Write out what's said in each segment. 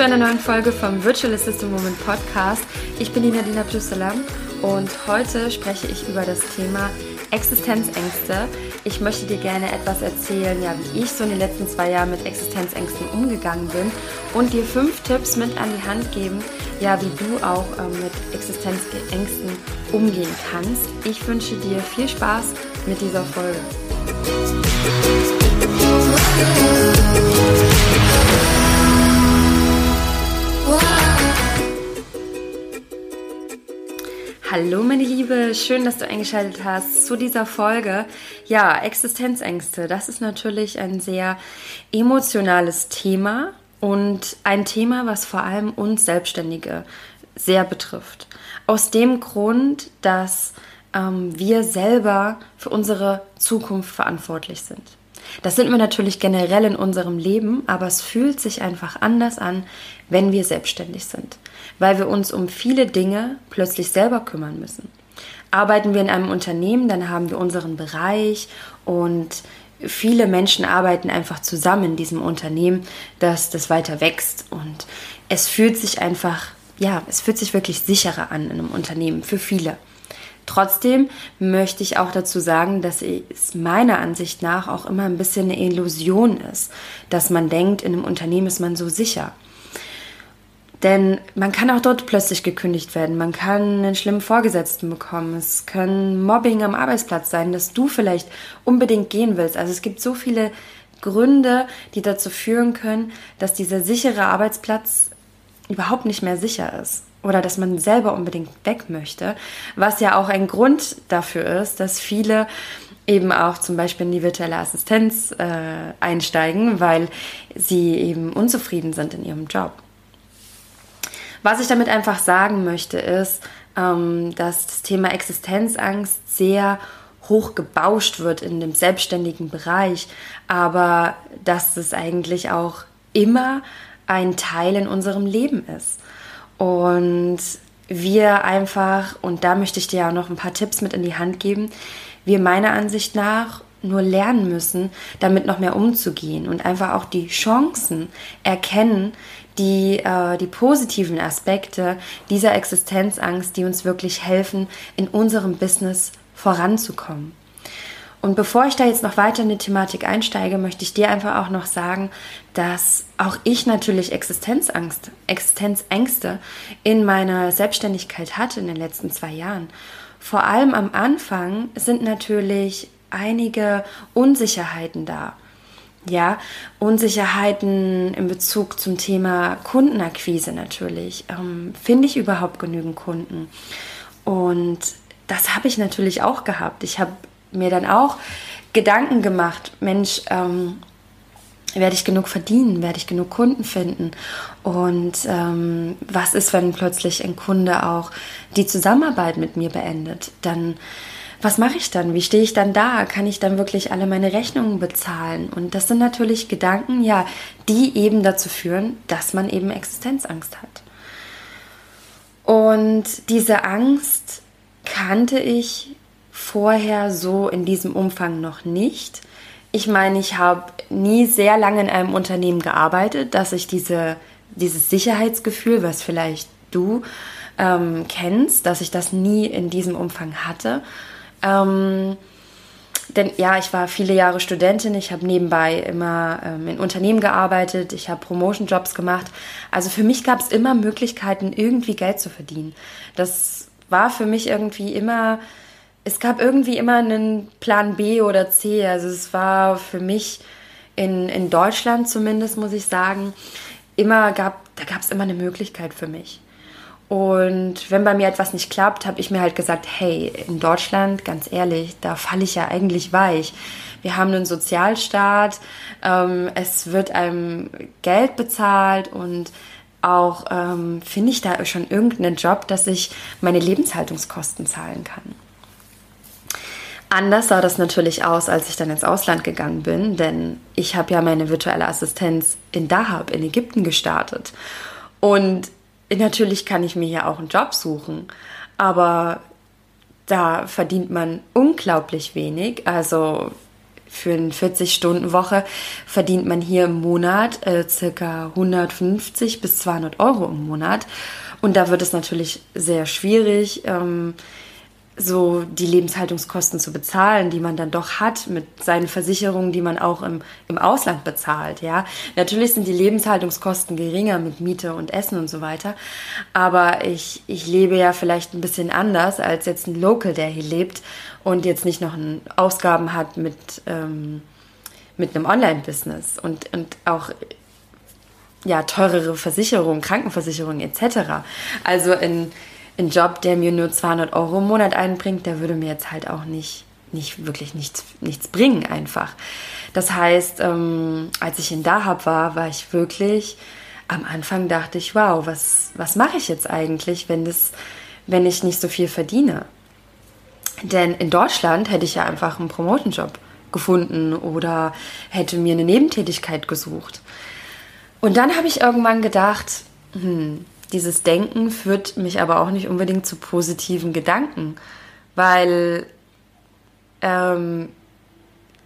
zu einer neuen Folge vom Virtual Assistant Moment Podcast. Ich bin die Nadina Abdussalam und heute spreche ich über das Thema Existenzängste. Ich möchte dir gerne etwas erzählen, ja, wie ich so in den letzten zwei Jahren mit Existenzängsten umgegangen bin und dir fünf Tipps mit an die Hand geben, ja, wie du auch ähm, mit Existenzängsten umgehen kannst. Ich wünsche dir viel Spaß mit dieser Folge. Hallo meine Liebe, schön, dass du eingeschaltet hast zu dieser Folge. Ja, Existenzängste, das ist natürlich ein sehr emotionales Thema und ein Thema, was vor allem uns Selbstständige sehr betrifft. Aus dem Grund, dass ähm, wir selber für unsere Zukunft verantwortlich sind. Das sind wir natürlich generell in unserem Leben, aber es fühlt sich einfach anders an, wenn wir selbstständig sind, weil wir uns um viele Dinge plötzlich selber kümmern müssen. Arbeiten wir in einem Unternehmen, dann haben wir unseren Bereich und viele Menschen arbeiten einfach zusammen in diesem Unternehmen, dass das weiter wächst und es fühlt sich einfach, ja, es fühlt sich wirklich sicherer an in einem Unternehmen für viele. Trotzdem möchte ich auch dazu sagen, dass es meiner Ansicht nach auch immer ein bisschen eine Illusion ist, dass man denkt, in einem Unternehmen ist man so sicher. Denn man kann auch dort plötzlich gekündigt werden. Man kann einen schlimmen Vorgesetzten bekommen. Es kann Mobbing am Arbeitsplatz sein, dass du vielleicht unbedingt gehen willst. Also es gibt so viele Gründe, die dazu führen können, dass dieser sichere Arbeitsplatz überhaupt nicht mehr sicher ist oder dass man selber unbedingt weg möchte, was ja auch ein Grund dafür ist, dass viele eben auch zum Beispiel in die virtuelle Assistenz äh, einsteigen, weil sie eben unzufrieden sind in ihrem Job. Was ich damit einfach sagen möchte, ist, ähm, dass das Thema Existenzangst sehr hoch gebauscht wird in dem selbstständigen Bereich, aber dass es eigentlich auch immer ein Teil in unserem Leben ist. Und wir einfach, und da möchte ich dir auch noch ein paar Tipps mit in die Hand geben, wir meiner Ansicht nach nur lernen müssen, damit noch mehr umzugehen und einfach auch die Chancen erkennen, die, äh, die positiven Aspekte dieser Existenzangst, die uns wirklich helfen, in unserem Business voranzukommen. Und bevor ich da jetzt noch weiter in die Thematik einsteige, möchte ich dir einfach auch noch sagen, dass auch ich natürlich Existenzangst, Existenzängste in meiner Selbstständigkeit hatte in den letzten zwei Jahren. Vor allem am Anfang sind natürlich einige Unsicherheiten da. Ja, Unsicherheiten in Bezug zum Thema Kundenakquise natürlich. Ähm, Finde ich überhaupt genügend Kunden? Und das habe ich natürlich auch gehabt. Ich habe mir dann auch Gedanken gemacht, Mensch, ähm, werde ich genug verdienen, werde ich genug Kunden finden und ähm, was ist, wenn plötzlich ein Kunde auch die Zusammenarbeit mit mir beendet, dann was mache ich dann? Wie stehe ich dann da? Kann ich dann wirklich alle meine Rechnungen bezahlen? Und das sind natürlich Gedanken, ja, die eben dazu führen, dass man eben Existenzangst hat. Und diese Angst kannte ich vorher so in diesem Umfang noch nicht. Ich meine, ich habe nie sehr lange in einem Unternehmen gearbeitet, dass ich diese, dieses Sicherheitsgefühl, was vielleicht du ähm, kennst, dass ich das nie in diesem Umfang hatte. Ähm, denn ja, ich war viele Jahre Studentin, ich habe nebenbei immer ähm, in Unternehmen gearbeitet, ich habe Promotion-Jobs gemacht. Also für mich gab es immer Möglichkeiten, irgendwie Geld zu verdienen. Das war für mich irgendwie immer es gab irgendwie immer einen Plan B oder C. Also es war für mich in, in Deutschland zumindest, muss ich sagen, immer gab, da gab es immer eine Möglichkeit für mich. Und wenn bei mir etwas nicht klappt, habe ich mir halt gesagt, hey, in Deutschland, ganz ehrlich, da falle ich ja eigentlich weich. Wir haben einen Sozialstaat, ähm, es wird einem Geld bezahlt und auch ähm, finde ich da schon irgendeinen Job, dass ich meine Lebenshaltungskosten zahlen kann. Anders sah das natürlich aus, als ich dann ins Ausland gegangen bin, denn ich habe ja meine virtuelle Assistenz in Dahab in Ägypten gestartet. Und natürlich kann ich mir hier auch einen Job suchen, aber da verdient man unglaublich wenig. Also für eine 40-Stunden-Woche verdient man hier im Monat äh, circa 150 bis 200 Euro im Monat. Und da wird es natürlich sehr schwierig, ähm, so die Lebenshaltungskosten zu bezahlen, die man dann doch hat mit seinen Versicherungen, die man auch im, im Ausland bezahlt. Ja, natürlich sind die Lebenshaltungskosten geringer mit Miete und Essen und so weiter, aber ich, ich lebe ja vielleicht ein bisschen anders als jetzt ein Local, der hier lebt und jetzt nicht noch Ausgaben hat mit, ähm, mit einem Online-Business und, und auch ja, teurere Versicherungen, Krankenversicherungen etc. Also in ein Job, der mir nur 200 Euro im Monat einbringt, der würde mir jetzt halt auch nicht, nicht wirklich nichts, nichts bringen einfach. Das heißt, ähm, als ich in Dahab war, war ich wirklich, am Anfang dachte ich, wow, was, was mache ich jetzt eigentlich, wenn, das, wenn ich nicht so viel verdiene? Denn in Deutschland hätte ich ja einfach einen Promotenjob gefunden oder hätte mir eine Nebentätigkeit gesucht. Und dann habe ich irgendwann gedacht, hm, dieses Denken führt mich aber auch nicht unbedingt zu positiven Gedanken, weil ähm,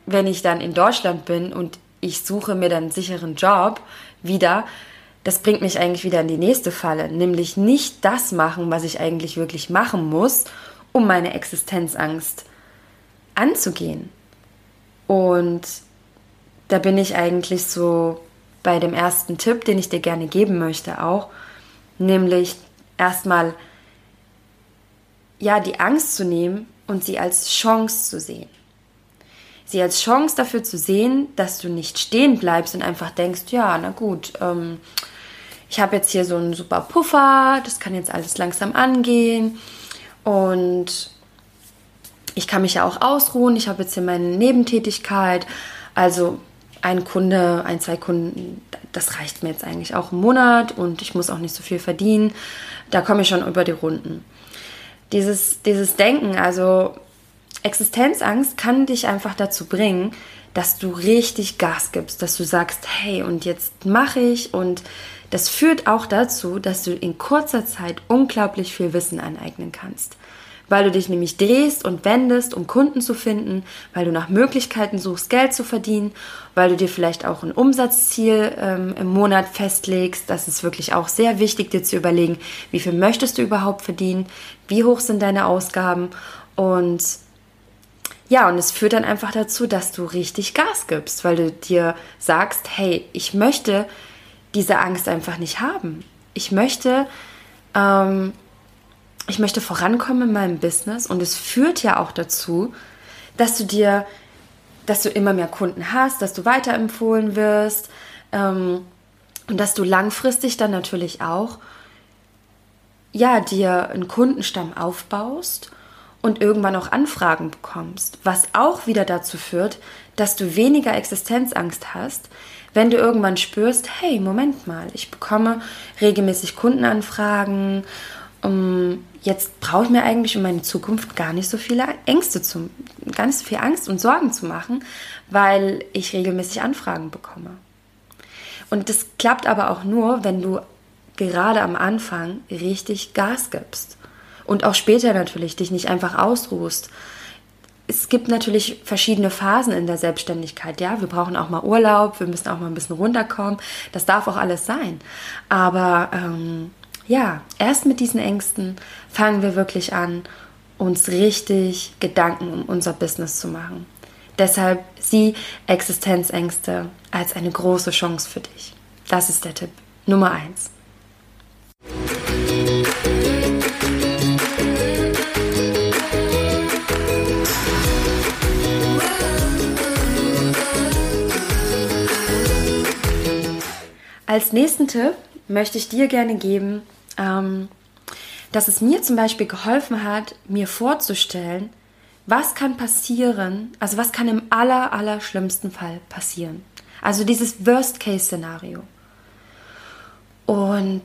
wenn ich dann in Deutschland bin und ich suche mir dann einen sicheren Job wieder, das bringt mich eigentlich wieder in die nächste Falle, nämlich nicht das machen, was ich eigentlich wirklich machen muss, um meine Existenzangst anzugehen. Und da bin ich eigentlich so bei dem ersten Tipp, den ich dir gerne geben möchte, auch, nämlich erstmal ja die Angst zu nehmen und sie als Chance zu sehen. Sie als Chance dafür zu sehen, dass du nicht stehen bleibst und einfach denkst, ja, na gut, ähm, ich habe jetzt hier so einen super Puffer, das kann jetzt alles langsam angehen und ich kann mich ja auch ausruhen, ich habe jetzt hier meine Nebentätigkeit, also ein Kunde, ein, zwei Kunden, das reicht mir jetzt eigentlich auch im Monat und ich muss auch nicht so viel verdienen. Da komme ich schon über die Runden. Dieses, dieses Denken, also Existenzangst kann dich einfach dazu bringen, dass du richtig Gas gibst, dass du sagst, hey, und jetzt mache ich und das führt auch dazu, dass du in kurzer Zeit unglaublich viel Wissen aneignen kannst weil du dich nämlich drehst und wendest, um Kunden zu finden, weil du nach Möglichkeiten suchst, Geld zu verdienen, weil du dir vielleicht auch ein Umsatzziel ähm, im Monat festlegst. Das ist wirklich auch sehr wichtig, dir zu überlegen, wie viel möchtest du überhaupt verdienen, wie hoch sind deine Ausgaben und ja, und es führt dann einfach dazu, dass du richtig Gas gibst, weil du dir sagst, hey, ich möchte diese Angst einfach nicht haben. Ich möchte ähm, ich möchte vorankommen in meinem Business und es führt ja auch dazu, dass du dir, dass du immer mehr Kunden hast, dass du weiterempfohlen wirst ähm, und dass du langfristig dann natürlich auch ja dir einen Kundenstamm aufbaust und irgendwann auch Anfragen bekommst, was auch wieder dazu führt, dass du weniger Existenzangst hast, wenn du irgendwann spürst, hey, Moment mal, ich bekomme regelmäßig Kundenanfragen um, jetzt brauche ich mir eigentlich um meine Zukunft gar nicht so viele Ängste zu, gar nicht so viel Angst und Sorgen zu machen, weil ich regelmäßig Anfragen bekomme. Und das klappt aber auch nur, wenn du gerade am Anfang richtig Gas gibst. Und auch später natürlich dich nicht einfach ausruhst. Es gibt natürlich verschiedene Phasen in der Selbstständigkeit. Ja, wir brauchen auch mal Urlaub, wir müssen auch mal ein bisschen runterkommen. Das darf auch alles sein. Aber ähm, ja, erst mit diesen Ängsten fangen wir wirklich an, uns richtig Gedanken um unser Business zu machen. Deshalb sieh Existenzängste als eine große Chance für dich. Das ist der Tipp Nummer eins. Als nächsten Tipp möchte ich dir gerne geben, ähm, dass es mir zum Beispiel geholfen hat, mir vorzustellen, was kann passieren, also was kann im aller, aller schlimmsten Fall passieren. Also dieses Worst-Case-Szenario. Und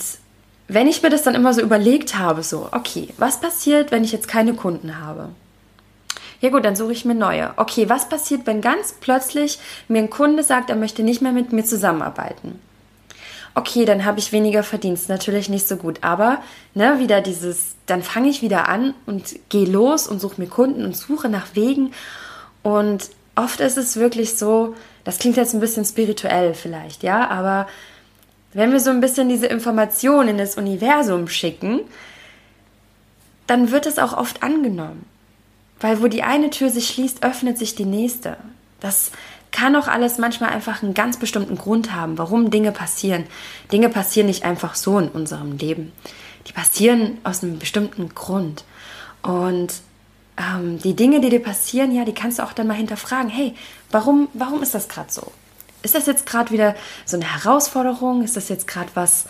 wenn ich mir das dann immer so überlegt habe, so, okay, was passiert, wenn ich jetzt keine Kunden habe? Ja gut, dann suche ich mir neue. Okay, was passiert, wenn ganz plötzlich mir ein Kunde sagt, er möchte nicht mehr mit mir zusammenarbeiten? Okay, dann habe ich weniger Verdienst, natürlich nicht so gut. Aber ne, wieder dieses, dann fange ich wieder an und gehe los und suche mir Kunden und suche nach Wegen. Und oft ist es wirklich so, das klingt jetzt ein bisschen spirituell vielleicht, ja, aber wenn wir so ein bisschen diese Information in das Universum schicken, dann wird es auch oft angenommen. Weil wo die eine Tür sich schließt, öffnet sich die nächste. Das kann auch alles manchmal einfach einen ganz bestimmten Grund haben, warum Dinge passieren. Dinge passieren nicht einfach so in unserem Leben. Die passieren aus einem bestimmten Grund. Und ähm, die Dinge, die dir passieren, ja, die kannst du auch dann mal hinterfragen. Hey, warum, warum ist das gerade so? Ist das jetzt gerade wieder so eine Herausforderung? Ist das jetzt gerade was,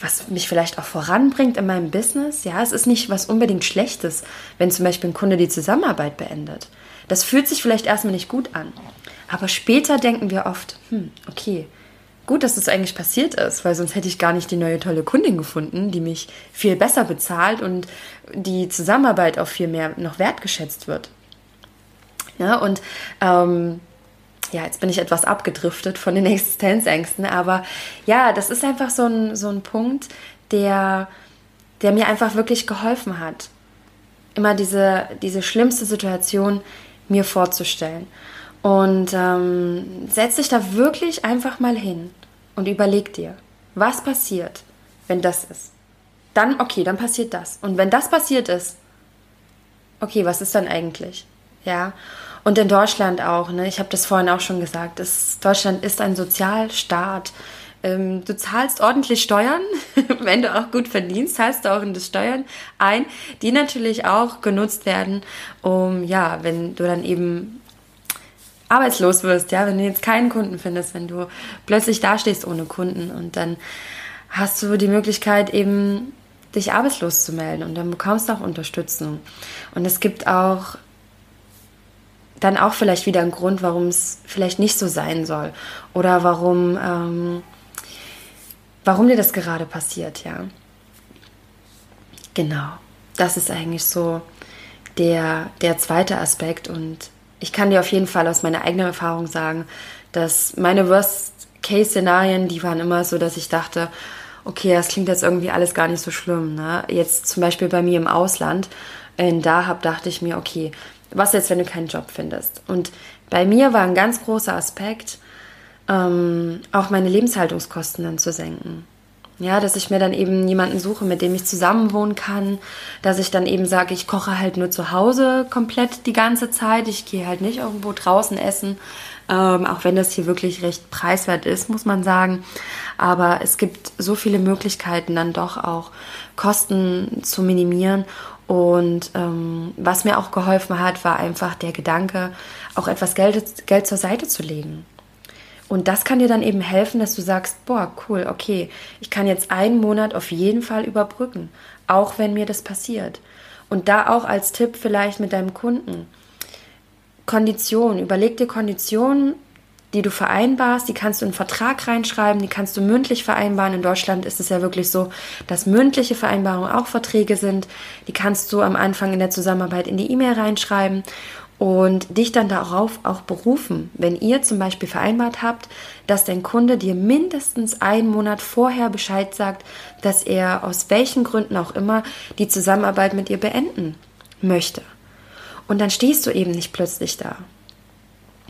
was mich vielleicht auch voranbringt in meinem Business? Ja, es ist nicht was unbedingt Schlechtes, wenn zum Beispiel ein Kunde die Zusammenarbeit beendet. Das fühlt sich vielleicht erstmal nicht gut an. Aber später denken wir oft, hm, okay, gut, dass das eigentlich passiert ist, weil sonst hätte ich gar nicht die neue tolle Kundin gefunden, die mich viel besser bezahlt und die Zusammenarbeit auch viel mehr noch wertgeschätzt wird. Ja, und ähm, ja, jetzt bin ich etwas abgedriftet von den Existenzängsten, aber ja, das ist einfach so ein, so ein Punkt, der, der mir einfach wirklich geholfen hat, immer diese, diese schlimmste Situation mir vorzustellen. Und ähm, setz dich da wirklich einfach mal hin und überleg dir, was passiert, wenn das ist. Dann, okay, dann passiert das. Und wenn das passiert ist, okay, was ist dann eigentlich? Ja. Und in Deutschland auch, ne? ich habe das vorhin auch schon gesagt, ist, Deutschland ist ein Sozialstaat. Ähm, du zahlst ordentlich Steuern, wenn du auch gut verdienst, zahlst du auch in das Steuern ein, die natürlich auch genutzt werden, um, ja, wenn du dann eben arbeitslos wirst, ja, wenn du jetzt keinen Kunden findest, wenn du plötzlich dastehst ohne Kunden und dann hast du die Möglichkeit eben dich arbeitslos zu melden und dann bekommst du auch Unterstützung. Und es gibt auch dann auch vielleicht wieder ein Grund, warum es vielleicht nicht so sein soll oder warum, ähm, warum dir das gerade passiert, ja. Genau, das ist eigentlich so der, der zweite Aspekt und ich kann dir auf jeden Fall aus meiner eigenen Erfahrung sagen, dass meine Worst-Case-Szenarien, die waren immer so, dass ich dachte, okay, das klingt jetzt irgendwie alles gar nicht so schlimm. Ne? Jetzt zum Beispiel bei mir im Ausland, in Dahab dachte ich mir, okay, was jetzt, wenn du keinen Job findest? Und bei mir war ein ganz großer Aspekt, ähm, auch meine Lebenshaltungskosten dann zu senken. Ja, dass ich mir dann eben jemanden suche, mit dem ich zusammen wohnen kann, dass ich dann eben sage, ich koche halt nur zu Hause komplett die ganze Zeit, ich gehe halt nicht irgendwo draußen essen, ähm, auch wenn das hier wirklich recht preiswert ist, muss man sagen. Aber es gibt so viele Möglichkeiten, dann doch auch Kosten zu minimieren und ähm, was mir auch geholfen hat, war einfach der Gedanke, auch etwas Geld, Geld zur Seite zu legen. Und das kann dir dann eben helfen, dass du sagst, boah, cool, okay, ich kann jetzt einen Monat auf jeden Fall überbrücken, auch wenn mir das passiert. Und da auch als Tipp vielleicht mit deinem Kunden. Konditionen, überleg dir Konditionen die du vereinbarst, die kannst du in einen Vertrag reinschreiben, die kannst du mündlich vereinbaren. In Deutschland ist es ja wirklich so, dass mündliche Vereinbarungen auch Verträge sind. Die kannst du am Anfang in der Zusammenarbeit in die E-Mail reinschreiben und dich dann darauf auch berufen, wenn ihr zum Beispiel vereinbart habt, dass dein Kunde dir mindestens einen Monat vorher Bescheid sagt, dass er aus welchen Gründen auch immer die Zusammenarbeit mit ihr beenden möchte. Und dann stehst du eben nicht plötzlich da.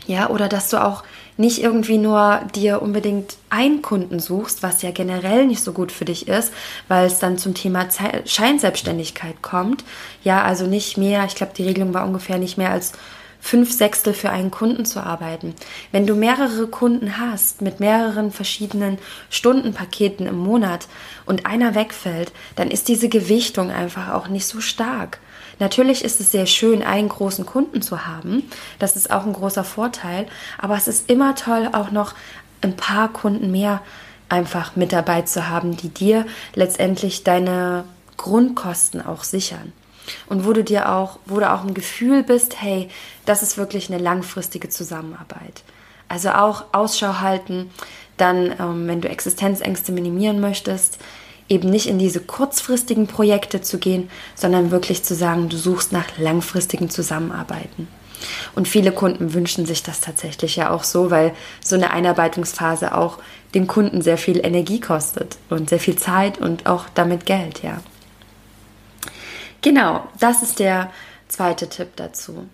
Ja, oder dass du auch nicht irgendwie nur dir unbedingt einen Kunden suchst, was ja generell nicht so gut für dich ist, weil es dann zum Thema Scheinselbstständigkeit kommt. Ja, also nicht mehr, ich glaube, die Regelung war ungefähr nicht mehr als fünf Sechstel für einen Kunden zu arbeiten. Wenn du mehrere Kunden hast mit mehreren verschiedenen Stundenpaketen im Monat und einer wegfällt, dann ist diese Gewichtung einfach auch nicht so stark. Natürlich ist es sehr schön, einen großen Kunden zu haben. Das ist auch ein großer Vorteil. Aber es ist immer toll, auch noch ein paar Kunden mehr einfach mit dabei zu haben, die dir letztendlich deine Grundkosten auch sichern. Und wo du dir auch, wo du auch ein Gefühl bist, hey, das ist wirklich eine langfristige Zusammenarbeit. Also auch Ausschau halten, dann, ähm, wenn du Existenzängste minimieren möchtest, eben nicht in diese kurzfristigen Projekte zu gehen, sondern wirklich zu sagen, du suchst nach langfristigen Zusammenarbeiten. Und viele Kunden wünschen sich das tatsächlich ja auch so, weil so eine Einarbeitungsphase auch den Kunden sehr viel Energie kostet und sehr viel Zeit und auch damit Geld, ja. Genau, das ist der zweite Tipp dazu.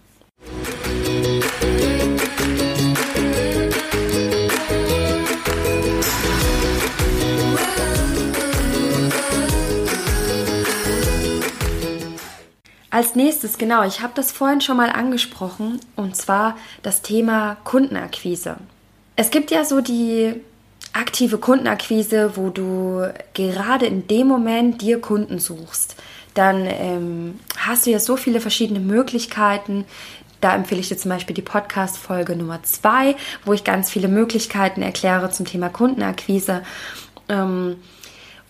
Als nächstes, genau, ich habe das vorhin schon mal angesprochen, und zwar das Thema Kundenakquise. Es gibt ja so die aktive Kundenakquise, wo du gerade in dem Moment dir Kunden suchst. Dann ähm, hast du ja so viele verschiedene Möglichkeiten. Da empfehle ich dir zum Beispiel die Podcast-Folge Nummer 2, wo ich ganz viele Möglichkeiten erkläre zum Thema Kundenakquise. Ähm,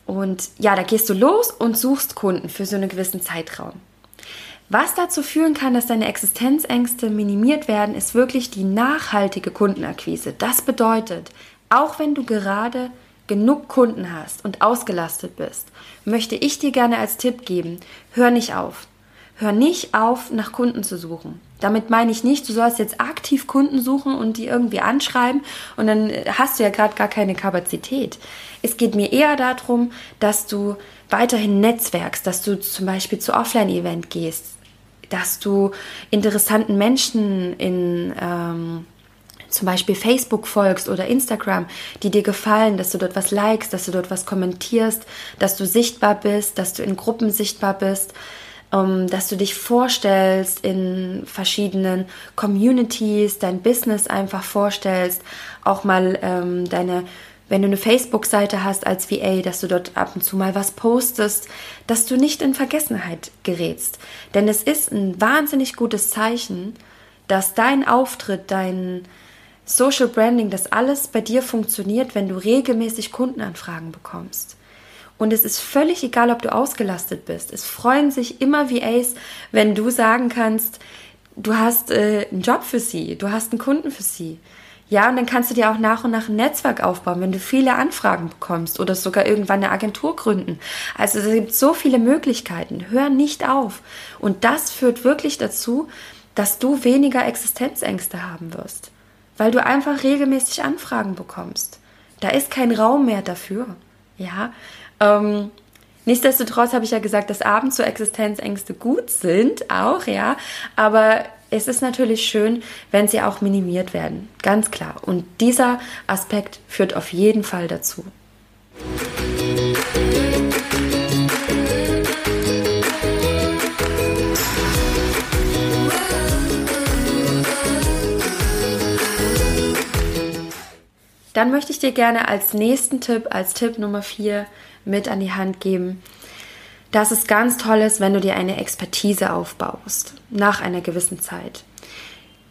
und ja, da gehst du los und suchst Kunden für so einen gewissen Zeitraum. Was dazu führen kann, dass deine Existenzängste minimiert werden, ist wirklich die nachhaltige Kundenakquise. Das bedeutet, auch wenn du gerade genug Kunden hast und ausgelastet bist, möchte ich dir gerne als Tipp geben, hör nicht auf. Hör nicht auf, nach Kunden zu suchen. Damit meine ich nicht, du sollst jetzt aktiv Kunden suchen und die irgendwie anschreiben und dann hast du ja gerade gar keine Kapazität. Es geht mir eher darum, dass du weiterhin netzwerkst, dass du zum Beispiel zu Offline-Event gehst, dass du interessanten Menschen in ähm, zum Beispiel Facebook folgst oder Instagram, die dir gefallen, dass du dort was likest, dass du dort was kommentierst, dass du sichtbar bist, dass du in Gruppen sichtbar bist, ähm, dass du dich vorstellst in verschiedenen Communities, dein Business einfach vorstellst, auch mal ähm, deine wenn du eine Facebook-Seite hast als VA, dass du dort ab und zu mal was postest, dass du nicht in Vergessenheit gerätst. Denn es ist ein wahnsinnig gutes Zeichen, dass dein Auftritt, dein Social Branding, dass alles bei dir funktioniert, wenn du regelmäßig Kundenanfragen bekommst. Und es ist völlig egal, ob du ausgelastet bist. Es freuen sich immer VAs, wenn du sagen kannst, du hast äh, einen Job für sie, du hast einen Kunden für sie. Ja, und dann kannst du dir auch nach und nach ein Netzwerk aufbauen, wenn du viele Anfragen bekommst oder sogar irgendwann eine Agentur gründen. Also es gibt so viele Möglichkeiten. Hör nicht auf. Und das führt wirklich dazu, dass du weniger Existenzängste haben wirst, weil du einfach regelmäßig Anfragen bekommst. Da ist kein Raum mehr dafür. Ja, ähm, Nichtsdestotrotz habe ich ja gesagt, dass abends so Existenzängste gut sind, auch, ja. Aber es ist natürlich schön, wenn sie auch minimiert werden. Ganz klar. Und dieser Aspekt führt auf jeden Fall dazu. Dann möchte ich dir gerne als nächsten Tipp, als Tipp Nummer 4 mit an die Hand geben, dass es ganz toll ist, wenn du dir eine Expertise aufbaust nach einer gewissen Zeit.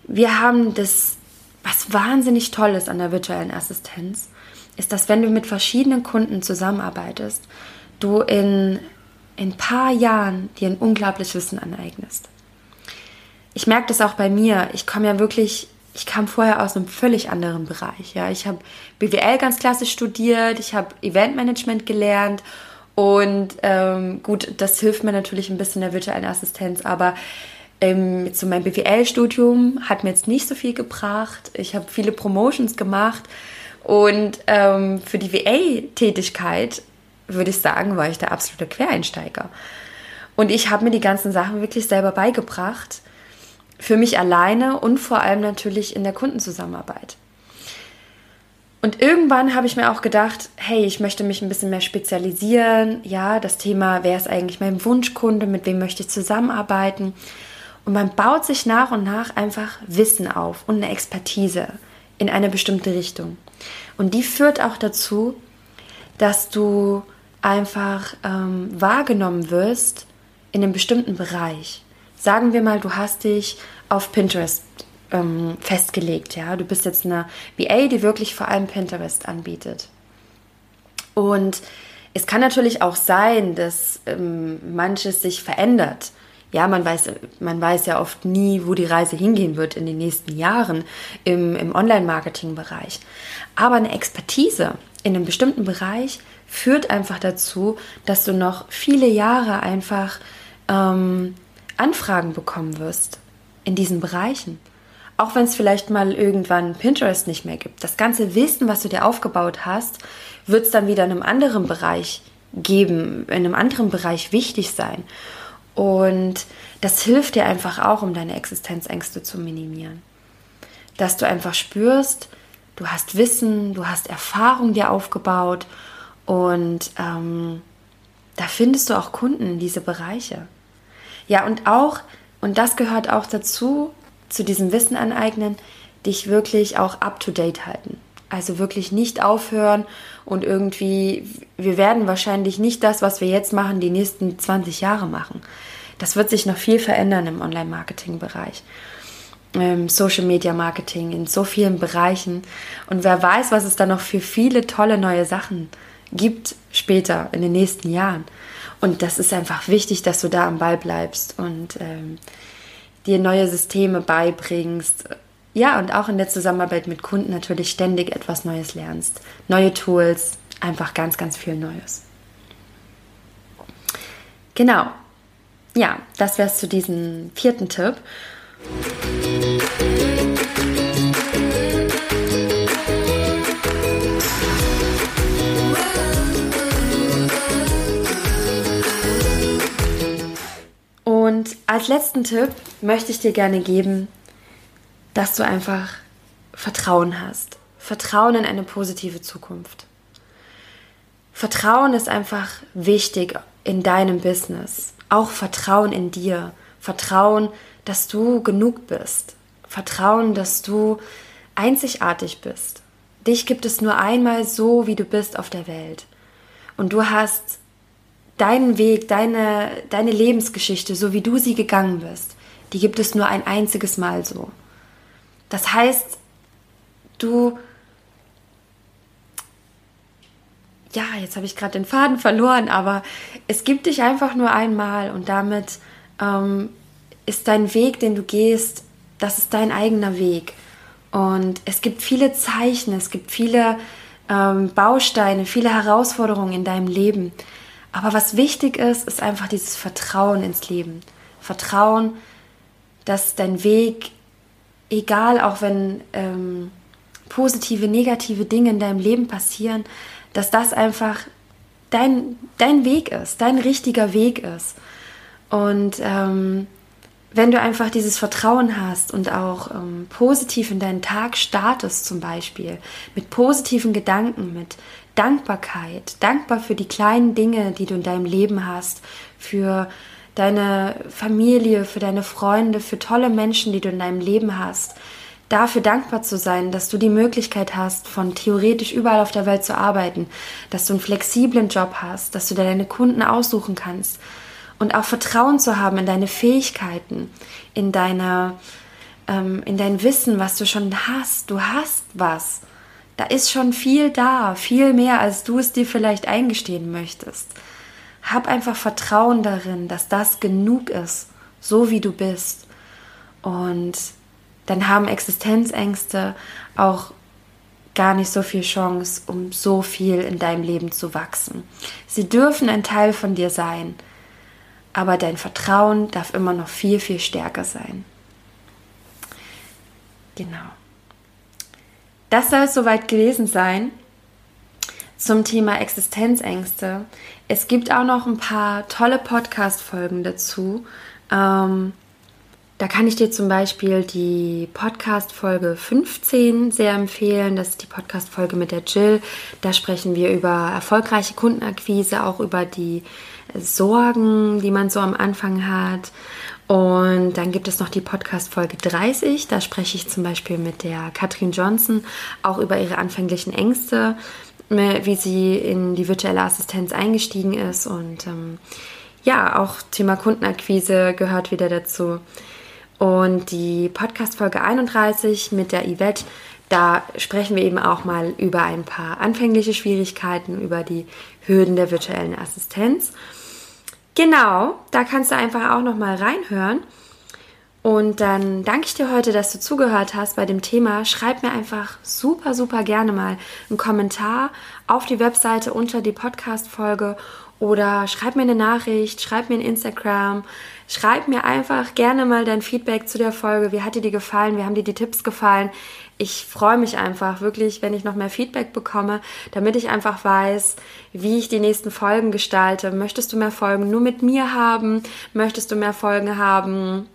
Wir haben das, was wahnsinnig toll ist an der virtuellen Assistenz, ist, dass wenn du mit verschiedenen Kunden zusammenarbeitest, du in ein paar Jahren dir ein unglaubliches Wissen aneignest. Ich merke das auch bei mir. Ich komme ja wirklich, ich kam vorher aus einem völlig anderen Bereich. Ja, ich habe BWL ganz klassisch studiert, ich habe Eventmanagement gelernt und ähm, gut, das hilft mir natürlich ein bisschen der virtuellen Assistenz, aber ähm, zu meinem BWL-Studium hat mir jetzt nicht so viel gebracht. Ich habe viele Promotions gemacht und ähm, für die VA-Tätigkeit würde ich sagen, war ich der absolute Quereinsteiger. Und ich habe mir die ganzen Sachen wirklich selber beigebracht, für mich alleine und vor allem natürlich in der Kundenzusammenarbeit. Und irgendwann habe ich mir auch gedacht, hey, ich möchte mich ein bisschen mehr spezialisieren. Ja, das Thema, wer ist eigentlich mein Wunschkunde, mit wem möchte ich zusammenarbeiten? Und man baut sich nach und nach einfach Wissen auf und eine Expertise in eine bestimmte Richtung. Und die führt auch dazu, dass du einfach ähm, wahrgenommen wirst in einem bestimmten Bereich. Sagen wir mal, du hast dich auf Pinterest ähm, festgelegt. Ja, du bist jetzt eine VA, die wirklich vor allem Pinterest anbietet. Und es kann natürlich auch sein, dass ähm, manches sich verändert. Ja, man weiß, man weiß ja oft nie, wo die Reise hingehen wird in den nächsten Jahren im, im Online-Marketing-Bereich. Aber eine Expertise in einem bestimmten Bereich führt einfach dazu, dass du noch viele Jahre einfach ähm, Anfragen bekommen wirst in diesen Bereichen auch wenn es vielleicht mal irgendwann Pinterest nicht mehr gibt, das ganze Wissen, was du dir aufgebaut hast, wird es dann wieder in einem anderen Bereich geben, in einem anderen Bereich wichtig sein. Und das hilft dir einfach auch, um deine Existenzängste zu minimieren. Dass du einfach spürst, du hast Wissen, du hast Erfahrung dir aufgebaut und ähm, da findest du auch Kunden in diese Bereiche. Ja, und auch, und das gehört auch dazu, zu diesem Wissen aneignen, dich wirklich auch up-to-date halten. Also wirklich nicht aufhören und irgendwie, wir werden wahrscheinlich nicht das, was wir jetzt machen, die nächsten 20 Jahre machen. Das wird sich noch viel verändern im Online-Marketing-Bereich. Ähm, Social Media Marketing in so vielen Bereichen. Und wer weiß, was es da noch für viele tolle neue Sachen gibt später in den nächsten Jahren. Und das ist einfach wichtig, dass du da am Ball bleibst und ähm, dir neue Systeme beibringst. Ja, und auch in der Zusammenarbeit mit Kunden natürlich ständig etwas Neues lernst. Neue Tools, einfach ganz, ganz viel Neues. Genau. Ja, das wäre es zu diesem vierten Tipp. Als letzten Tipp möchte ich dir gerne geben, dass du einfach Vertrauen hast. Vertrauen in eine positive Zukunft. Vertrauen ist einfach wichtig in deinem Business. Auch Vertrauen in dir. Vertrauen, dass du genug bist. Vertrauen, dass du einzigartig bist. Dich gibt es nur einmal so, wie du bist auf der Welt. Und du hast deinen Weg, deine, deine Lebensgeschichte, so wie du sie gegangen bist, die gibt es nur ein einziges Mal so. Das heißt, du, ja, jetzt habe ich gerade den Faden verloren, aber es gibt dich einfach nur einmal und damit ähm, ist dein Weg, den du gehst, das ist dein eigener Weg. Und es gibt viele Zeichen, es gibt viele ähm, Bausteine, viele Herausforderungen in deinem Leben. Aber was wichtig ist, ist einfach dieses Vertrauen ins Leben. Vertrauen, dass dein Weg, egal auch wenn ähm, positive, negative Dinge in deinem Leben passieren, dass das einfach dein, dein Weg ist, dein richtiger Weg ist. Und ähm, wenn du einfach dieses Vertrauen hast und auch ähm, positiv in deinen Tag startest, zum Beispiel, mit positiven Gedanken, mit Dankbarkeit, dankbar für die kleinen Dinge, die du in deinem Leben hast, für deine Familie, für deine Freunde, für tolle Menschen, die du in deinem Leben hast. Dafür dankbar zu sein, dass du die Möglichkeit hast, von theoretisch überall auf der Welt zu arbeiten, dass du einen flexiblen Job hast, dass du deine Kunden aussuchen kannst und auch Vertrauen zu haben in deine Fähigkeiten, in deine, ähm, in dein Wissen, was du schon hast. Du hast was da ist schon viel da, viel mehr, als du es dir vielleicht eingestehen möchtest. Hab einfach Vertrauen darin, dass das genug ist, so wie du bist. Und dann haben Existenzängste auch gar nicht so viel Chance, um so viel in deinem Leben zu wachsen. Sie dürfen ein Teil von dir sein, aber dein Vertrauen darf immer noch viel, viel stärker sein. Genau. Das soll es soweit gewesen sein zum Thema Existenzängste. Es gibt auch noch ein paar tolle Podcast-Folgen dazu. Ähm, da kann ich dir zum Beispiel die Podcast-Folge 15 sehr empfehlen. Das ist die Podcast-Folge mit der Jill. Da sprechen wir über erfolgreiche Kundenakquise, auch über die Sorgen, die man so am Anfang hat. Und dann gibt es noch die Podcast-Folge 30. Da spreche ich zum Beispiel mit der Katrin Johnson auch über ihre anfänglichen Ängste, wie sie in die virtuelle Assistenz eingestiegen ist. Und ähm, ja, auch Thema Kundenakquise gehört wieder dazu. Und die Podcast-Folge 31 mit der Yvette, da sprechen wir eben auch mal über ein paar anfängliche Schwierigkeiten, über die Hürden der virtuellen Assistenz. Genau, da kannst du einfach auch noch mal reinhören. Und dann danke ich dir heute, dass du zugehört hast bei dem Thema. Schreib mir einfach super, super gerne mal einen Kommentar auf die Webseite unter die Podcast-Folge oder schreib mir eine Nachricht, schreib mir ein Instagram, schreib mir einfach gerne mal dein Feedback zu der Folge. Wie hat dir die gefallen? Wie haben dir die Tipps gefallen? ich freue mich einfach wirklich, wenn ich noch mehr Feedback bekomme, damit ich einfach weiß, wie ich die nächsten Folgen gestalte. Möchtest du mehr Folgen nur mit mir haben? Möchtest du mehr Folgen haben?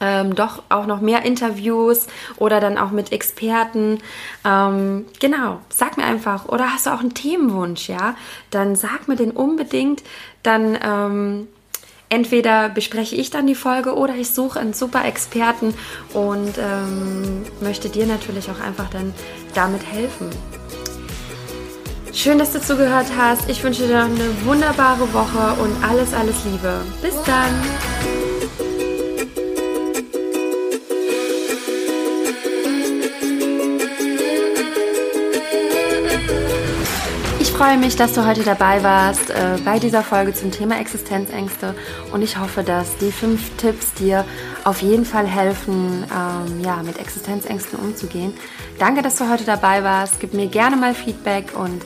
Ähm, doch auch noch mehr Interviews oder dann auch mit Experten. Ähm, genau, sag mir einfach. Oder hast du auch einen Themenwunsch, ja? Dann sag mir den unbedingt. Dann ähm, entweder bespreche ich dann die Folge oder ich suche einen super Experten und ähm, möchte dir natürlich auch einfach dann damit helfen. Schön, dass du zugehört hast. Ich wünsche dir eine wunderbare Woche und alles, alles Liebe. Bis dann. Freue mich, dass du heute dabei warst äh, bei dieser Folge zum Thema Existenzängste und ich hoffe, dass die fünf Tipps dir auf jeden Fall helfen, ähm, ja, mit Existenzängsten umzugehen. Danke, dass du heute dabei warst. Gib mir gerne mal Feedback und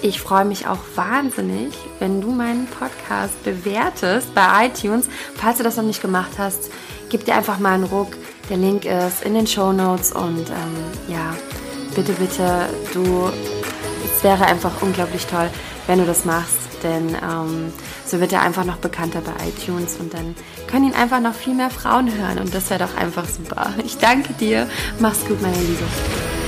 ich freue mich auch wahnsinnig, wenn du meinen Podcast bewertest bei iTunes. Falls du das noch nicht gemacht hast, gib dir einfach mal einen Ruck. Der Link ist in den Show Notes und ähm, ja, bitte, bitte, du es wäre einfach unglaublich toll, wenn du das machst, denn ähm, so wird er einfach noch bekannter bei iTunes und dann können ihn einfach noch viel mehr Frauen hören und das wäre doch einfach super. Ich danke dir. Mach's gut, meine Liebe.